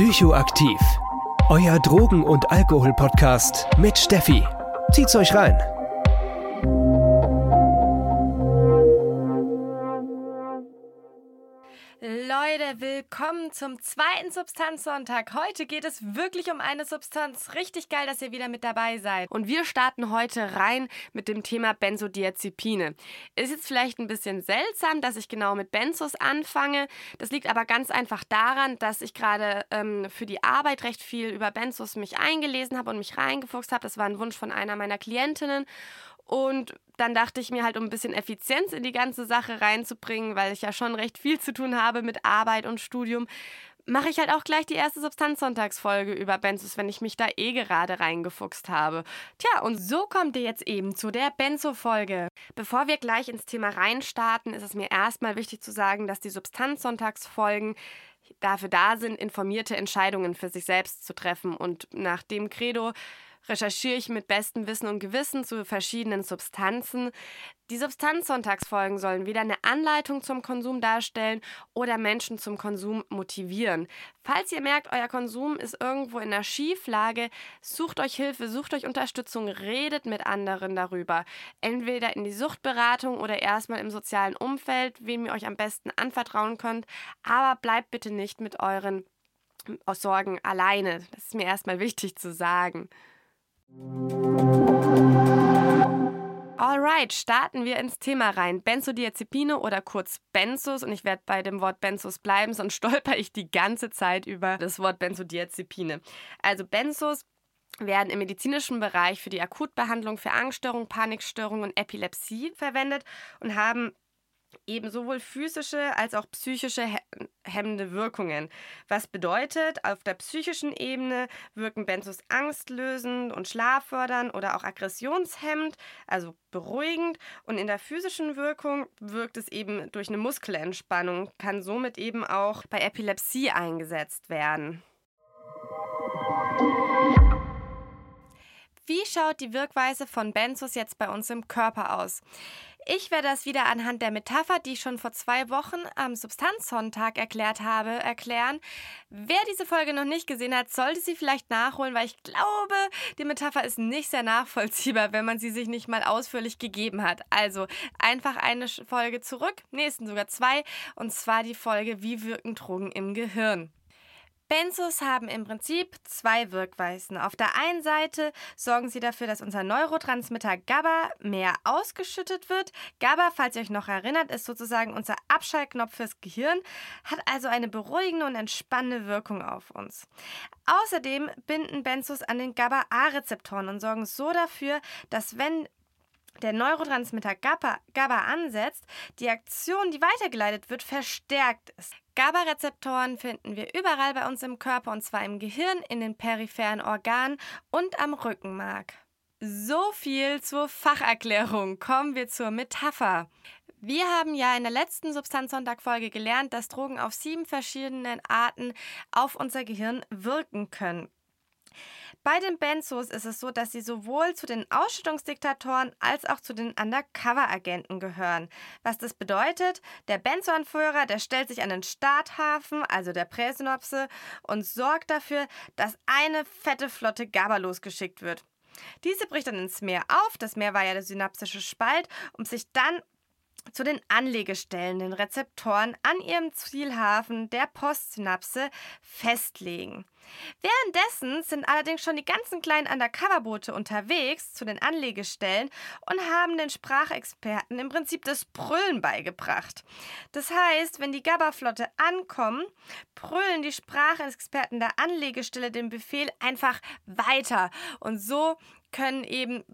Psychoaktiv. Euer Drogen- und Alkohol-Podcast mit Steffi. Zieht's euch rein. Willkommen zum zweiten Substanzsonntag. Heute geht es wirklich um eine Substanz. Richtig geil, dass ihr wieder mit dabei seid. Und wir starten heute rein mit dem Thema Benzodiazepine. Ist jetzt vielleicht ein bisschen seltsam, dass ich genau mit Benzos anfange. Das liegt aber ganz einfach daran, dass ich gerade ähm, für die Arbeit recht viel über Benzos mich eingelesen habe und mich reingefuchst habe. Das war ein Wunsch von einer meiner Klientinnen. Und dann dachte ich mir halt, um ein bisschen Effizienz in die ganze Sache reinzubringen, weil ich ja schon recht viel zu tun habe mit Arbeit und Studium, mache ich halt auch gleich die erste Substanzsonntagsfolge über Benzos, wenn ich mich da eh gerade reingefuchst habe. Tja, und so kommt ihr jetzt eben zu der Benzo-Folge. Bevor wir gleich ins Thema reinstarten, ist es mir erstmal wichtig zu sagen, dass die Substanzsonntagsfolgen dafür da sind, informierte Entscheidungen für sich selbst zu treffen und nach dem Credo recherchiere ich mit bestem Wissen und Gewissen zu verschiedenen Substanzen. Die Substanzsonntagsfolgen sollen weder eine Anleitung zum Konsum darstellen oder Menschen zum Konsum motivieren. Falls ihr merkt, euer Konsum ist irgendwo in einer Schieflage, sucht euch Hilfe, sucht euch Unterstützung, redet mit anderen darüber. Entweder in die Suchtberatung oder erstmal im sozialen Umfeld, wem ihr euch am besten anvertrauen könnt. Aber bleibt bitte nicht mit euren Sorgen alleine. Das ist mir erstmal wichtig zu sagen. Alright, starten wir ins Thema rein. Benzodiazepine oder kurz Benzos und ich werde bei dem Wort Benzos bleiben, sonst stolper ich die ganze Zeit über das Wort Benzodiazepine. Also Benzos werden im medizinischen Bereich für die Akutbehandlung für Angststörungen, Panikstörungen und Epilepsie verwendet und haben eben sowohl physische als auch psychische hemmende Wirkungen. Was bedeutet, auf der psychischen Ebene wirken Benzos angstlösend und schlaffördernd oder auch aggressionshemmend, also beruhigend. Und in der physischen Wirkung wirkt es eben durch eine Muskelentspannung, kann somit eben auch bei Epilepsie eingesetzt werden. Wie schaut die Wirkweise von Benzos jetzt bei uns im Körper aus? Ich werde das wieder anhand der Metapher, die ich schon vor zwei Wochen am Substanzsonntag erklärt habe, erklären. Wer diese Folge noch nicht gesehen hat, sollte sie vielleicht nachholen, weil ich glaube, die Metapher ist nicht sehr nachvollziehbar, wenn man sie sich nicht mal ausführlich gegeben hat. Also einfach eine Folge zurück, nächsten sogar zwei, und zwar die Folge Wie wirken Drogen im Gehirn. Benzos haben im Prinzip zwei Wirkweisen. Auf der einen Seite sorgen sie dafür, dass unser Neurotransmitter GABA mehr ausgeschüttet wird. GABA, falls ihr euch noch erinnert, ist sozusagen unser Abschaltknopf fürs Gehirn, hat also eine beruhigende und entspannende Wirkung auf uns. Außerdem binden Benzos an den GABA-A-Rezeptoren und sorgen so dafür, dass wenn der Neurotransmitter GABA, GABA ansetzt, die Aktion, die weitergeleitet wird, verstärkt ist. GABA-Rezeptoren finden wir überall bei uns im Körper und zwar im Gehirn, in den peripheren Organen und am Rückenmark. So viel zur Facherklärung. Kommen wir zur Metapher. Wir haben ja in der letzten Substanzsonntag-Folge gelernt, dass Drogen auf sieben verschiedenen Arten auf unser Gehirn wirken können. Bei den Benzos ist es so, dass sie sowohl zu den Ausschüttungsdiktatoren als auch zu den Undercover-Agenten gehören. Was das bedeutet, der Benzo-Anführer, der stellt sich an den Starthafen, also der Präsynopse, und sorgt dafür, dass eine fette Flotte GABA losgeschickt wird. Diese bricht dann ins Meer auf, das Meer war ja der synaptische Spalt, um sich dann zu den Anlegestellen, den Rezeptoren an ihrem Zielhafen der Postsynapse festlegen. Währenddessen sind allerdings schon die ganzen kleinen Undercover-Boote unterwegs zu den Anlegestellen und haben den Sprachexperten im Prinzip das Brüllen beigebracht. Das heißt, wenn die Gabba-Flotte ankommen, brüllen die Sprachexperten der Anlegestelle den Befehl einfach weiter. Und so können eben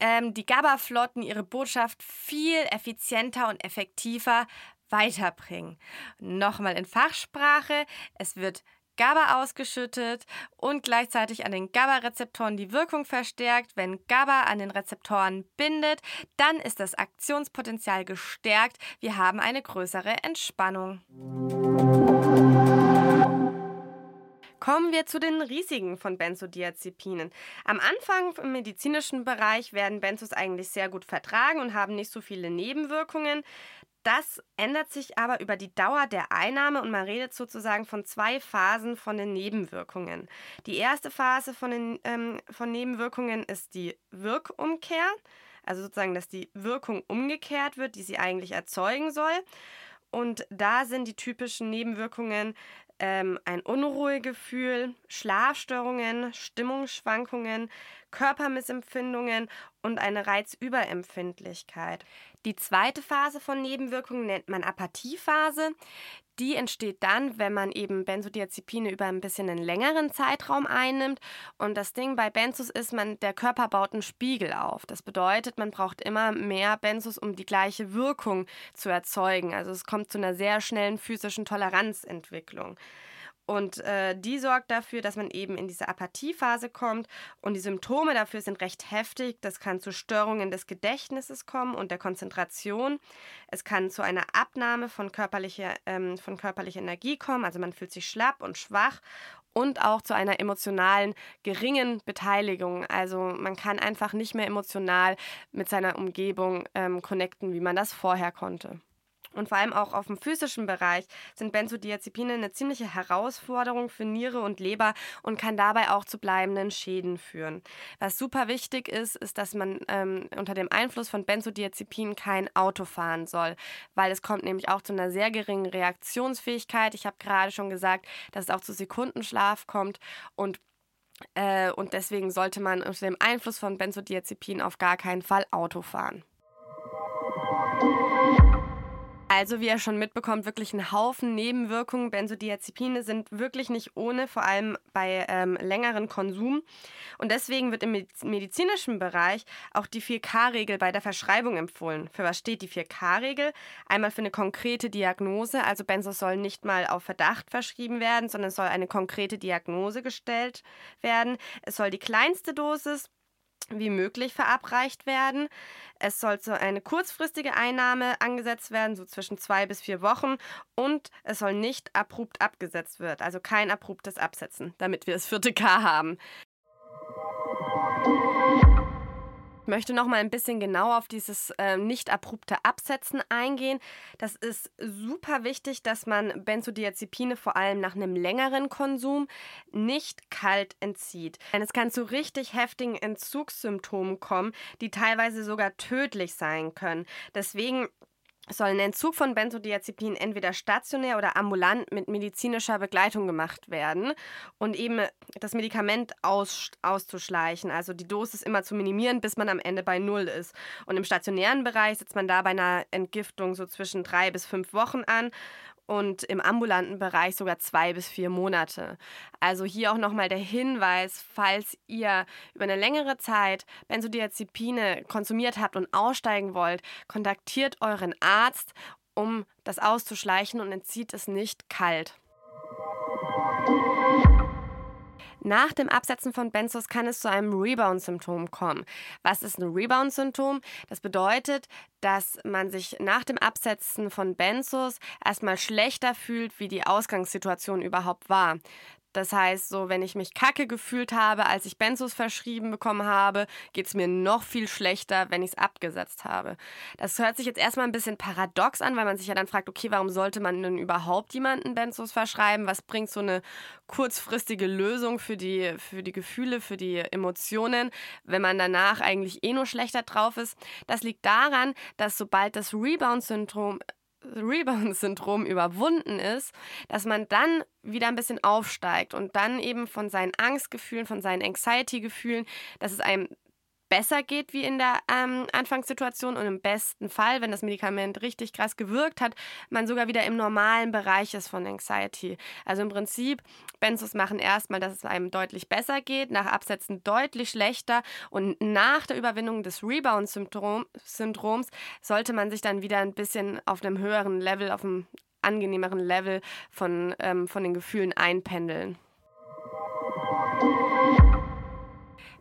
ähm, die GABA-Flotten ihre Botschaft viel effizienter und effektiver weiterbringen. Nochmal in Fachsprache, es wird GABA ausgeschüttet und gleichzeitig an den GABA-Rezeptoren die Wirkung verstärkt. Wenn GABA an den Rezeptoren bindet, dann ist das Aktionspotenzial gestärkt. Wir haben eine größere Entspannung. Kommen wir zu den Risiken von Benzodiazepinen. Am Anfang im medizinischen Bereich werden Benzos eigentlich sehr gut vertragen und haben nicht so viele Nebenwirkungen. Das ändert sich aber über die Dauer der Einnahme und man redet sozusagen von zwei Phasen von den Nebenwirkungen. Die erste Phase von, den, ähm, von Nebenwirkungen ist die Wirkumkehr, also sozusagen, dass die Wirkung umgekehrt wird, die sie eigentlich erzeugen soll. Und da sind die typischen Nebenwirkungen ähm, ein Unruhegefühl, Schlafstörungen, Stimmungsschwankungen, Körpermissempfindungen und eine Reizüberempfindlichkeit. Die zweite Phase von Nebenwirkungen nennt man Apathiephase. Die entsteht dann, wenn man eben Benzodiazepine über ein bisschen einen längeren Zeitraum einnimmt. Und das Ding bei Benzos ist, man, der Körper baut einen Spiegel auf. Das bedeutet, man braucht immer mehr Benzos, um die gleiche Wirkung zu erzeugen. Also es kommt zu einer sehr schnellen physischen Toleranzentwicklung. Und äh, die sorgt dafür, dass man eben in diese Apathiephase kommt. Und die Symptome dafür sind recht heftig. Das kann zu Störungen des Gedächtnisses kommen und der Konzentration. Es kann zu einer Abnahme von körperlicher, ähm, von körperlicher Energie kommen. Also man fühlt sich schlapp und schwach. Und auch zu einer emotionalen geringen Beteiligung. Also man kann einfach nicht mehr emotional mit seiner Umgebung ähm, connecten, wie man das vorher konnte. Und vor allem auch auf dem physischen Bereich sind Benzodiazepine eine ziemliche Herausforderung für Niere und Leber und kann dabei auch zu bleibenden Schäden führen. Was super wichtig ist, ist, dass man ähm, unter dem Einfluss von Benzodiazepinen kein Auto fahren soll, weil es kommt nämlich auch zu einer sehr geringen Reaktionsfähigkeit. Ich habe gerade schon gesagt, dass es auch zu Sekundenschlaf kommt und äh, und deswegen sollte man unter dem Einfluss von Benzodiazepinen auf gar keinen Fall Auto fahren. Also, wie ihr schon mitbekommt, wirklich ein Haufen Nebenwirkungen. Benzodiazepine sind wirklich nicht ohne, vor allem bei ähm, längeren Konsum. Und deswegen wird im medizinischen Bereich auch die 4K-Regel bei der Verschreibung empfohlen. Für was steht die 4K-Regel? Einmal für eine konkrete Diagnose, also Benzos sollen nicht mal auf Verdacht verschrieben werden, sondern es soll eine konkrete Diagnose gestellt werden. Es soll die kleinste Dosis wie möglich verabreicht werden. Es soll so eine kurzfristige Einnahme angesetzt werden, so zwischen zwei bis vier Wochen. Und es soll nicht abrupt abgesetzt werden, also kein abruptes Absetzen, damit wir das vierte K haben. Ich möchte noch mal ein bisschen genau auf dieses äh, nicht abrupte Absetzen eingehen. Das ist super wichtig, dass man Benzodiazepine vor allem nach einem längeren Konsum nicht kalt entzieht. Denn es kann zu richtig heftigen Entzugssymptomen kommen, die teilweise sogar tödlich sein können. Deswegen soll ein Entzug von Benzodiazepinen entweder stationär oder ambulant mit medizinischer Begleitung gemacht werden und eben das Medikament aus, auszuschleichen, also die Dosis immer zu minimieren, bis man am Ende bei Null ist. Und im stationären Bereich setzt man da bei einer Entgiftung so zwischen drei bis fünf Wochen an und im ambulanten Bereich sogar zwei bis vier Monate. Also hier auch nochmal der Hinweis, falls ihr über eine längere Zeit Benzodiazepine konsumiert habt und aussteigen wollt, kontaktiert euren Arzt, um das auszuschleichen und entzieht es nicht kalt. Nach dem Absetzen von Benzos kann es zu einem Rebound-Symptom kommen. Was ist ein Rebound-Symptom? Das bedeutet, dass man sich nach dem Absetzen von Benzos erstmal schlechter fühlt, wie die Ausgangssituation überhaupt war. Das heißt, so wenn ich mich kacke gefühlt habe, als ich Benzos verschrieben bekommen habe, geht es mir noch viel schlechter, wenn ich es abgesetzt habe. Das hört sich jetzt erstmal ein bisschen paradox an, weil man sich ja dann fragt, okay, warum sollte man denn überhaupt jemanden Benzos verschreiben? Was bringt so eine kurzfristige Lösung für die, für die Gefühle, für die Emotionen, wenn man danach eigentlich eh nur schlechter drauf ist? Das liegt daran, dass sobald das Rebound-Syndrom Rebound-Syndrom überwunden ist, dass man dann wieder ein bisschen aufsteigt und dann eben von seinen Angstgefühlen, von seinen Anxiety-Gefühlen, dass es einem besser geht wie in der ähm, Anfangssituation und im besten Fall, wenn das Medikament richtig krass gewirkt hat, man sogar wieder im normalen Bereich ist von Anxiety. Also im Prinzip, Benzos machen erstmal, dass es einem deutlich besser geht, nach Absätzen deutlich schlechter und nach der Überwindung des Rebound-Syndroms sollte man sich dann wieder ein bisschen auf einem höheren Level, auf einem angenehmeren Level von, ähm, von den Gefühlen einpendeln.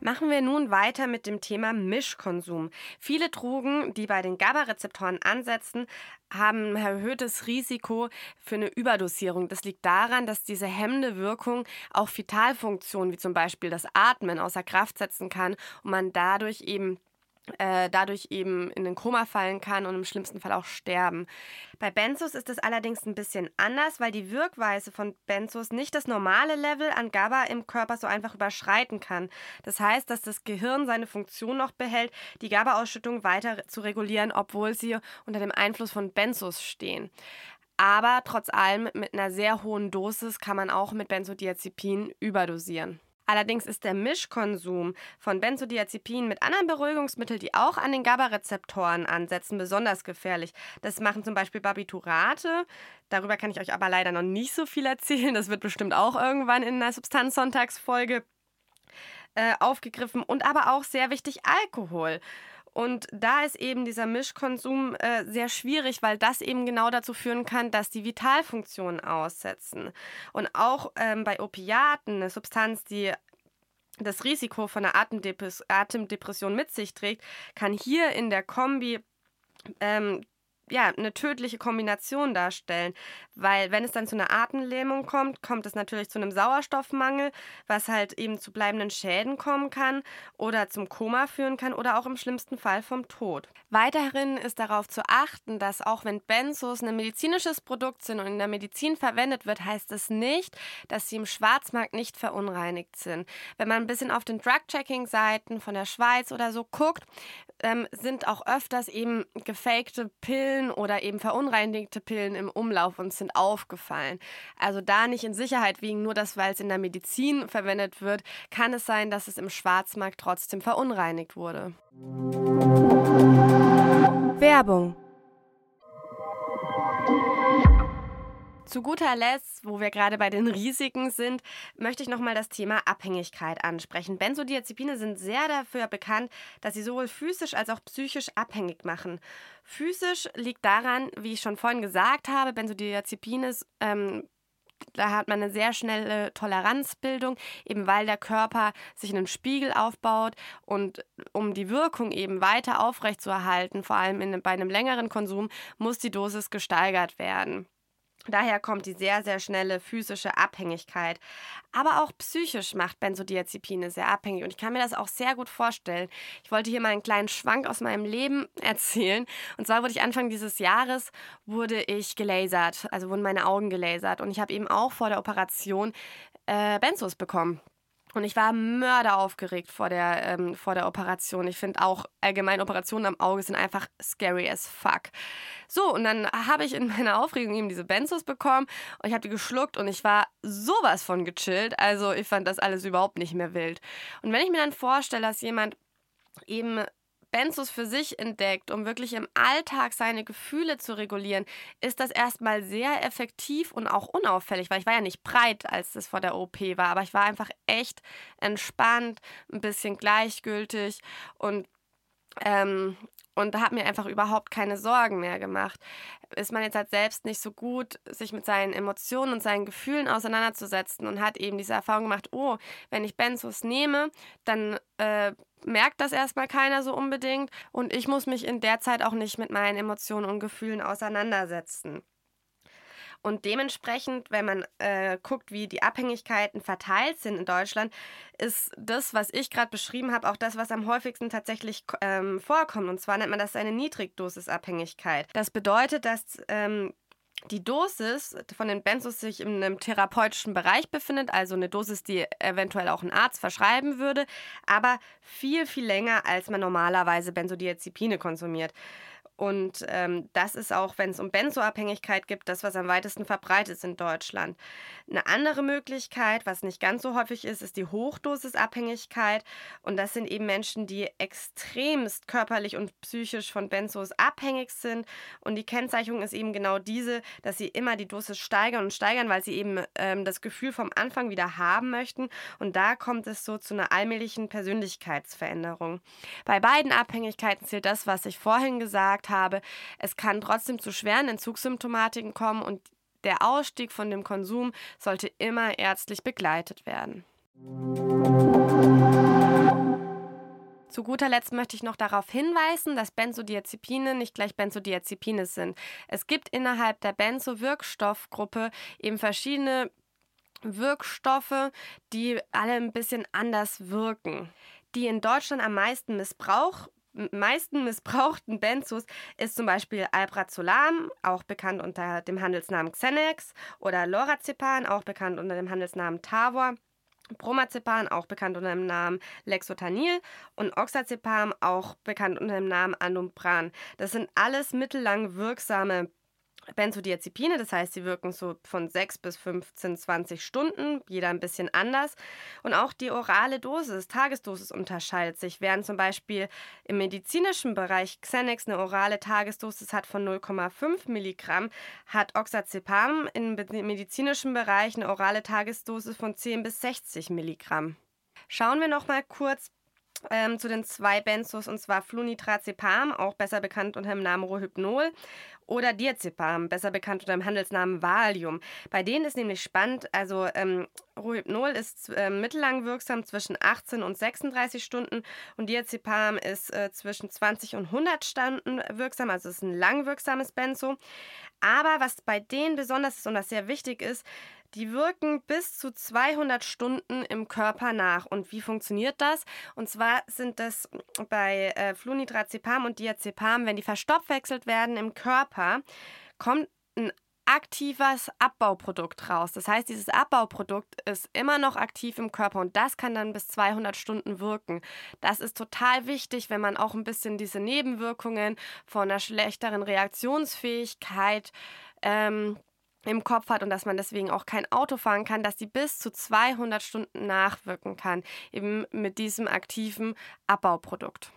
Machen wir nun weiter mit dem Thema Mischkonsum. Viele Drogen, die bei den GABA-Rezeptoren ansetzen, haben ein erhöhtes Risiko für eine Überdosierung. Das liegt daran, dass diese hemmende Wirkung auch Vitalfunktionen wie zum Beispiel das Atmen außer Kraft setzen kann und man dadurch eben äh, dadurch eben in den Koma fallen kann und im schlimmsten Fall auch sterben. Bei Benzos ist es allerdings ein bisschen anders, weil die Wirkweise von Benzos nicht das normale Level an GABA im Körper so einfach überschreiten kann. Das heißt, dass das Gehirn seine Funktion noch behält, die GABA-Ausschüttung weiter zu regulieren, obwohl sie unter dem Einfluss von Benzos stehen. Aber trotz allem mit einer sehr hohen Dosis kann man auch mit Benzodiazepin überdosieren. Allerdings ist der Mischkonsum von Benzodiazepinen mit anderen Beruhigungsmitteln, die auch an den GABA-Rezeptoren ansetzen, besonders gefährlich. Das machen zum Beispiel Barbiturate. Darüber kann ich euch aber leider noch nicht so viel erzählen. Das wird bestimmt auch irgendwann in einer Substanzsonntagsfolge äh, aufgegriffen. Und aber auch sehr wichtig Alkohol. Und da ist eben dieser Mischkonsum äh, sehr schwierig, weil das eben genau dazu führen kann, dass die Vitalfunktionen aussetzen. Und auch ähm, bei Opiaten, eine Substanz, die das Risiko von einer Atemdepression mit sich trägt, kann hier in der Kombi ähm, ja, eine tödliche Kombination darstellen. Weil wenn es dann zu einer Atemlähmung kommt, kommt es natürlich zu einem Sauerstoffmangel, was halt eben zu bleibenden Schäden kommen kann oder zum Koma führen kann oder auch im schlimmsten Fall vom Tod. Weiterhin ist darauf zu achten, dass auch wenn Benzos ein medizinisches Produkt sind und in der Medizin verwendet wird, heißt es nicht, dass sie im Schwarzmarkt nicht verunreinigt sind. Wenn man ein bisschen auf den Drug-Checking-Seiten von der Schweiz oder so guckt, ähm, sind auch öfters eben gefakte Pillen oder eben verunreinigte Pillen im Umlauf und sind aufgefallen. Also da nicht in Sicherheit wiegen, nur das, weil es in der Medizin verwendet wird, kann es sein, dass es im Schwarzmarkt trotzdem verunreinigt wurde. Werbung Zu guter Letzt, wo wir gerade bei den Risiken sind, möchte ich nochmal das Thema Abhängigkeit ansprechen. Benzodiazepine sind sehr dafür bekannt, dass sie sowohl physisch als auch psychisch abhängig machen. Physisch liegt daran, wie ich schon vorhin gesagt habe, Benzodiazepine ähm, da hat man eine sehr schnelle Toleranzbildung, eben weil der Körper sich einen Spiegel aufbaut und um die Wirkung eben weiter aufrechtzuerhalten, vor allem in, bei einem längeren Konsum, muss die Dosis gesteigert werden. Daher kommt die sehr, sehr schnelle physische Abhängigkeit. Aber auch psychisch macht Benzodiazepine sehr abhängig. Und ich kann mir das auch sehr gut vorstellen. Ich wollte hier mal einen kleinen Schwank aus meinem Leben erzählen. Und zwar wurde ich Anfang dieses Jahres, wurde ich gelasert. Also wurden meine Augen gelasert. Und ich habe eben auch vor der Operation äh, Benzos bekommen. Und ich war mörderaufgeregt vor der, ähm, vor der Operation. Ich finde auch allgemein Operationen am Auge sind einfach scary as fuck. So, und dann habe ich in meiner Aufregung eben diese Benzos bekommen und ich habe die geschluckt und ich war sowas von gechillt. Also ich fand das alles überhaupt nicht mehr wild. Und wenn ich mir dann vorstelle, dass jemand eben Benzos für sich entdeckt, um wirklich im Alltag seine Gefühle zu regulieren, ist das erstmal sehr effektiv und auch unauffällig, weil ich war ja nicht breit, als das vor der OP war, aber ich war einfach echt entspannt, ein bisschen gleichgültig und ähm, und habe mir einfach überhaupt keine Sorgen mehr gemacht. Ist man jetzt halt selbst nicht so gut, sich mit seinen Emotionen und seinen Gefühlen auseinanderzusetzen und hat eben diese Erfahrung gemacht, oh, wenn ich Benzos nehme, dann äh, merkt das erstmal keiner so unbedingt und ich muss mich in der Zeit auch nicht mit meinen Emotionen und Gefühlen auseinandersetzen. Und dementsprechend, wenn man äh, guckt, wie die Abhängigkeiten verteilt sind in Deutschland, ist das, was ich gerade beschrieben habe, auch das, was am häufigsten tatsächlich ähm, vorkommt. Und zwar nennt man das eine Niedrigdosisabhängigkeit. Das bedeutet, dass ähm, die Dosis von den Benzos sich in einem therapeutischen Bereich befindet, also eine Dosis, die eventuell auch ein Arzt verschreiben würde, aber viel, viel länger, als man normalerweise Benzodiazepine konsumiert. Und ähm, das ist auch, wenn es um Benzoabhängigkeit gibt, das, was am weitesten verbreitet ist in Deutschland. Eine andere Möglichkeit, was nicht ganz so häufig ist, ist die Hochdosisabhängigkeit. Und das sind eben Menschen, die extremst körperlich und psychisch von Benzos abhängig sind. Und die Kennzeichnung ist eben genau diese, dass sie immer die Dosis steigern und steigern, weil sie eben ähm, das Gefühl vom Anfang wieder haben möchten. Und da kommt es so zu einer allmählichen Persönlichkeitsveränderung. Bei beiden Abhängigkeiten zählt das, was ich vorhin gesagt habe es kann trotzdem zu schweren Entzugssymptomatiken kommen und der Ausstieg von dem Konsum sollte immer ärztlich begleitet werden. Zu guter Letzt möchte ich noch darauf hinweisen, dass Benzodiazepine nicht gleich Benzodiazepine sind. Es gibt innerhalb der Benzo-Wirkstoffgruppe eben verschiedene Wirkstoffe, die alle ein bisschen anders wirken. Die in Deutschland am meisten Missbrauch meisten missbrauchten Benzos ist zum Beispiel Alprazolam, auch bekannt unter dem Handelsnamen Xenex, oder Lorazepam, auch bekannt unter dem Handelsnamen Tavor. Bromazepam, auch bekannt unter dem Namen Lexotanil und Oxazepam, auch bekannt unter dem Namen Anumbran. Das sind alles mittellang wirksame Benzodiazepine, das heißt, sie wirken so von 6 bis 15, 20 Stunden, jeder ein bisschen anders. Und auch die orale Dosis, Tagesdosis unterscheidet sich. Während zum Beispiel im medizinischen Bereich Xenex eine orale Tagesdosis hat von 0,5 Milligramm, hat Oxazepam im medizinischen Bereich eine orale Tagesdosis von 10 bis 60 Milligramm. Schauen wir noch mal kurz ähm, zu den zwei Benzos und zwar Flunitrazepam, auch besser bekannt unter dem Namen Rohypnol, oder Diazepam, besser bekannt unter dem Handelsnamen Valium. Bei denen ist nämlich spannend, also ähm, Rohypnol ist äh, mittellang wirksam zwischen 18 und 36 Stunden und Diazepam ist äh, zwischen 20 und 100 Stunden wirksam, also ist ein langwirksames Benzo. Aber was bei denen besonders ist und was sehr wichtig ist, die wirken bis zu 200 Stunden im Körper nach. Und wie funktioniert das? Und zwar sind das bei äh, Flunitrazepam und Diazepam, wenn die verstoffwechselt werden im Körper, kommt ein aktives Abbauprodukt raus. Das heißt, dieses Abbauprodukt ist immer noch aktiv im Körper und das kann dann bis 200 Stunden wirken. Das ist total wichtig, wenn man auch ein bisschen diese Nebenwirkungen von einer schlechteren Reaktionsfähigkeit ähm, im Kopf hat und dass man deswegen auch kein Auto fahren kann, dass die bis zu 200 Stunden nachwirken kann, eben mit diesem aktiven Abbauprodukt.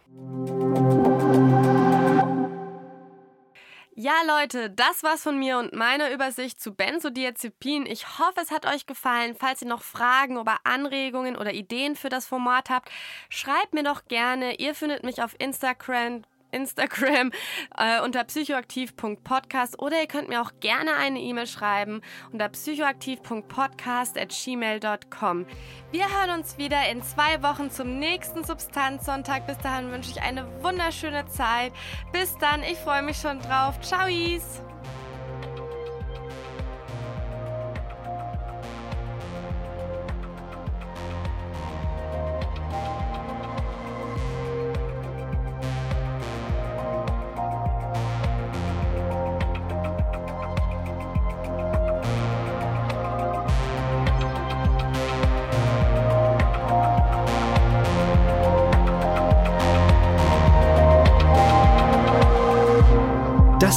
Ja, Leute, das war's von mir und meiner Übersicht zu Benzodiazepin. Ich hoffe, es hat euch gefallen. Falls ihr noch Fragen oder Anregungen oder Ideen für das Format habt, schreibt mir doch gerne. Ihr findet mich auf Instagram Instagram äh, unter psychoaktiv.podcast oder ihr könnt mir auch gerne eine E-Mail schreiben unter psychoaktiv.podcast.gmail.com. Wir hören uns wieder in zwei Wochen zum nächsten Substanzsonntag. Bis dahin wünsche ich eine wunderschöne Zeit. Bis dann, ich freue mich schon drauf. Ciao!